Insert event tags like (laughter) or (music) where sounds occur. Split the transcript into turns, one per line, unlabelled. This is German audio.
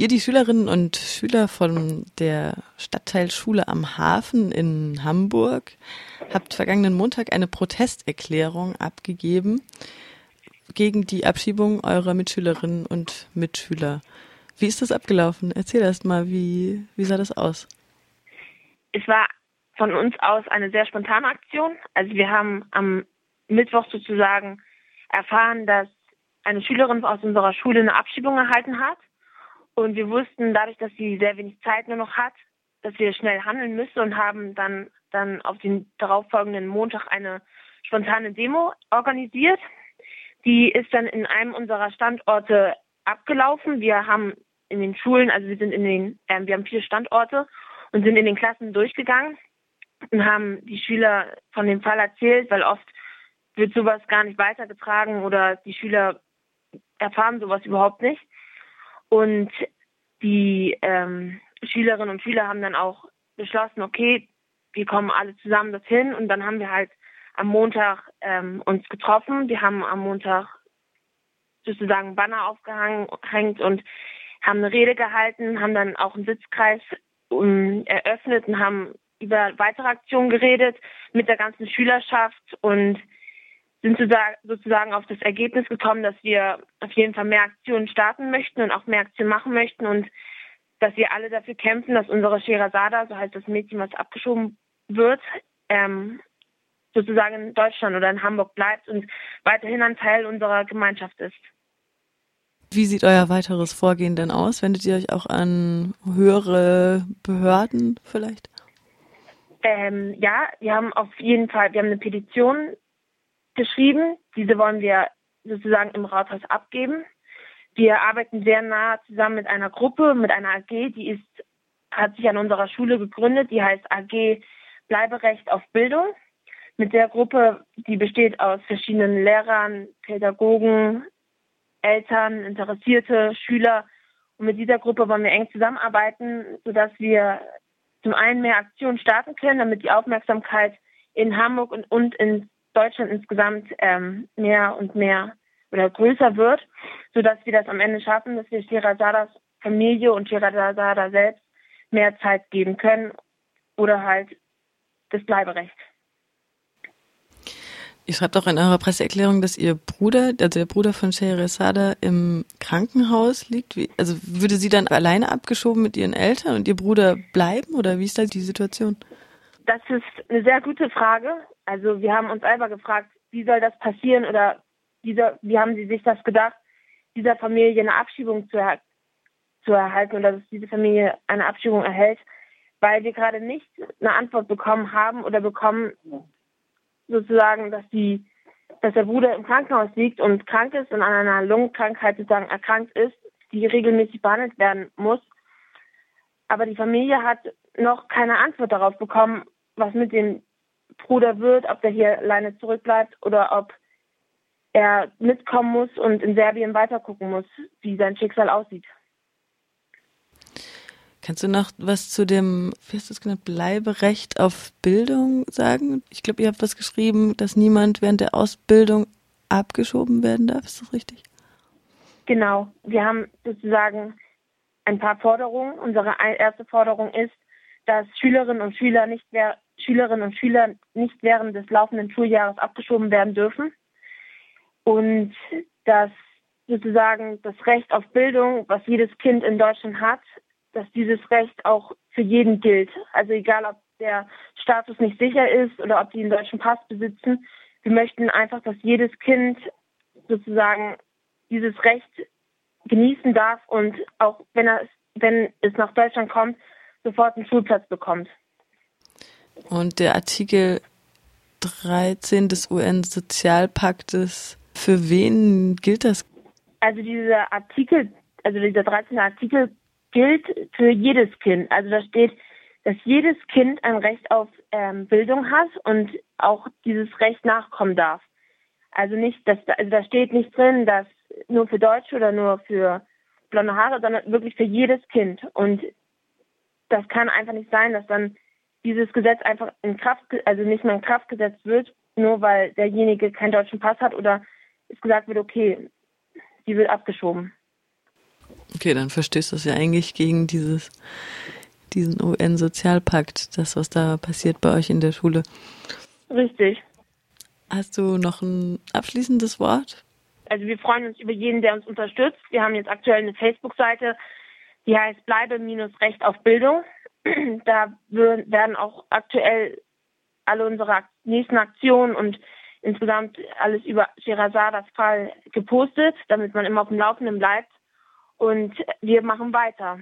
Ihr, die Schülerinnen und Schüler von der Stadtteilschule am Hafen in Hamburg, habt vergangenen Montag eine Protesterklärung abgegeben gegen die Abschiebung eurer Mitschülerinnen und Mitschüler. Wie ist das abgelaufen? Erzähl erst mal, wie, wie sah das aus?
Es war von uns aus eine sehr spontane Aktion. Also wir haben am Mittwoch sozusagen erfahren, dass eine Schülerin aus unserer Schule eine Abschiebung erhalten hat. Und wir wussten dadurch, dass sie sehr wenig Zeit nur noch hat, dass wir schnell handeln müssen und haben dann, dann auf den darauffolgenden Montag eine spontane Demo organisiert. Die ist dann in einem unserer Standorte abgelaufen. Wir haben in den Schulen, also wir sind in den, äh, wir haben vier Standorte und sind in den Klassen durchgegangen und haben die Schüler von dem Fall erzählt, weil oft wird sowas gar nicht weitergetragen oder die Schüler erfahren sowas überhaupt nicht. Und die ähm, Schülerinnen und Schüler haben dann auch beschlossen, okay, wir kommen alle zusammen dorthin und dann haben wir halt am Montag ähm, uns getroffen. Wir haben am Montag sozusagen Banner aufgehängt und haben eine Rede gehalten, haben dann auch einen Sitzkreis um, eröffnet und haben über weitere Aktionen geredet mit der ganzen Schülerschaft und sind sozusagen auf das Ergebnis gekommen, dass wir auf jeden Fall mehr Aktionen starten möchten und auch mehr Aktionen machen möchten und dass wir alle dafür kämpfen, dass unsere Sherazada, so heißt das Mädchen, was abgeschoben wird, ähm, sozusagen in Deutschland oder in Hamburg bleibt und weiterhin ein Teil unserer Gemeinschaft ist.
Wie sieht euer weiteres Vorgehen denn aus? Wendet ihr euch auch an höhere Behörden vielleicht?
Ähm, ja, wir haben auf jeden Fall, wir haben eine Petition geschrieben. Diese wollen wir sozusagen im Rathaus abgeben. Wir arbeiten sehr nah zusammen mit einer Gruppe, mit einer AG, die ist, hat sich an unserer Schule gegründet, die heißt AG Bleiberecht auf Bildung. Mit der Gruppe, die besteht aus verschiedenen Lehrern, Pädagogen, Eltern, Interessierte, Schüler. Und mit dieser Gruppe wollen wir eng zusammenarbeiten, sodass wir zum einen mehr Aktionen starten können, damit die Aufmerksamkeit in Hamburg und, und in Deutschland insgesamt ähm, mehr und mehr oder größer wird, sodass wir das am Ende schaffen, dass wir Shirazadas Familie und Shirazada selbst mehr Zeit geben können oder halt das Bleiberecht.
Ihr schreibt auch in eurer Presseerklärung, dass Ihr Bruder, also der Bruder von Scheherazade, im Krankenhaus liegt. Wie, also würde sie dann alleine abgeschoben mit ihren Eltern und Ihr Bruder bleiben oder wie ist da die Situation?
Das ist eine sehr gute Frage. Also wir haben uns selber gefragt, wie soll das passieren oder wie, soll, wie haben Sie sich das gedacht, dieser Familie eine Abschiebung zu, er zu erhalten oder dass diese Familie eine Abschiebung erhält, weil wir gerade nicht eine Antwort bekommen haben oder bekommen sozusagen, dass die, dass der Bruder im Krankenhaus liegt und krank ist und an einer Lungenkrankheit sozusagen erkrankt ist, die regelmäßig behandelt werden muss. Aber die Familie hat noch keine Antwort darauf bekommen, was mit dem Bruder wird, ob der hier alleine zurückbleibt oder ob er mitkommen muss und in Serbien weitergucken muss, wie sein Schicksal aussieht.
Kannst du noch was zu dem, wie hast du es genannt, Bleiberecht auf Bildung sagen? Ich glaube, ihr habt was geschrieben, dass niemand während der Ausbildung abgeschoben werden darf. Ist das richtig?
Genau. Wir haben sozusagen ein paar Forderungen. Unsere erste Forderung ist, dass Schülerinnen und Schüler nicht mehr Schülerinnen und Schüler nicht während des laufenden Schuljahres abgeschoben werden dürfen und dass sozusagen das Recht auf Bildung, was jedes Kind in Deutschland hat, dass dieses Recht auch für jeden gilt. Also egal, ob der Status nicht sicher ist oder ob die einen deutschen Pass besitzen. Wir möchten einfach, dass jedes Kind sozusagen dieses Recht genießen darf und auch wenn er wenn es nach Deutschland kommt, sofort einen Schulplatz bekommt.
Und der Artikel 13 des UN-Sozialpaktes, für wen gilt das?
Also dieser Artikel, also dieser 13. Artikel gilt für jedes Kind. Also da steht, dass jedes Kind ein Recht auf ähm, Bildung hat und auch dieses Recht nachkommen darf. Also nicht, dass also da steht nicht drin, dass nur für Deutsche oder nur für blonde Haare, sondern wirklich für jedes Kind. Und das kann einfach nicht sein, dass dann dieses Gesetz einfach in Kraft, also nicht mehr in Kraft gesetzt wird, nur weil derjenige keinen deutschen Pass hat oder es gesagt wird, okay, sie wird abgeschoben.
Okay, dann verstößt das ja eigentlich gegen dieses, diesen UN-Sozialpakt, das, was da passiert bei euch in der Schule.
Richtig.
Hast du noch ein abschließendes Wort?
Also wir freuen uns über jeden, der uns unterstützt. Wir haben jetzt aktuell eine Facebook-Seite, die heißt Bleibe-Recht auf Bildung. (clears throat) Da werden auch aktuell alle unsere nächsten Aktionen und insgesamt alles über Shirazadas Fall gepostet, damit man immer auf dem Laufenden bleibt. Und wir machen weiter.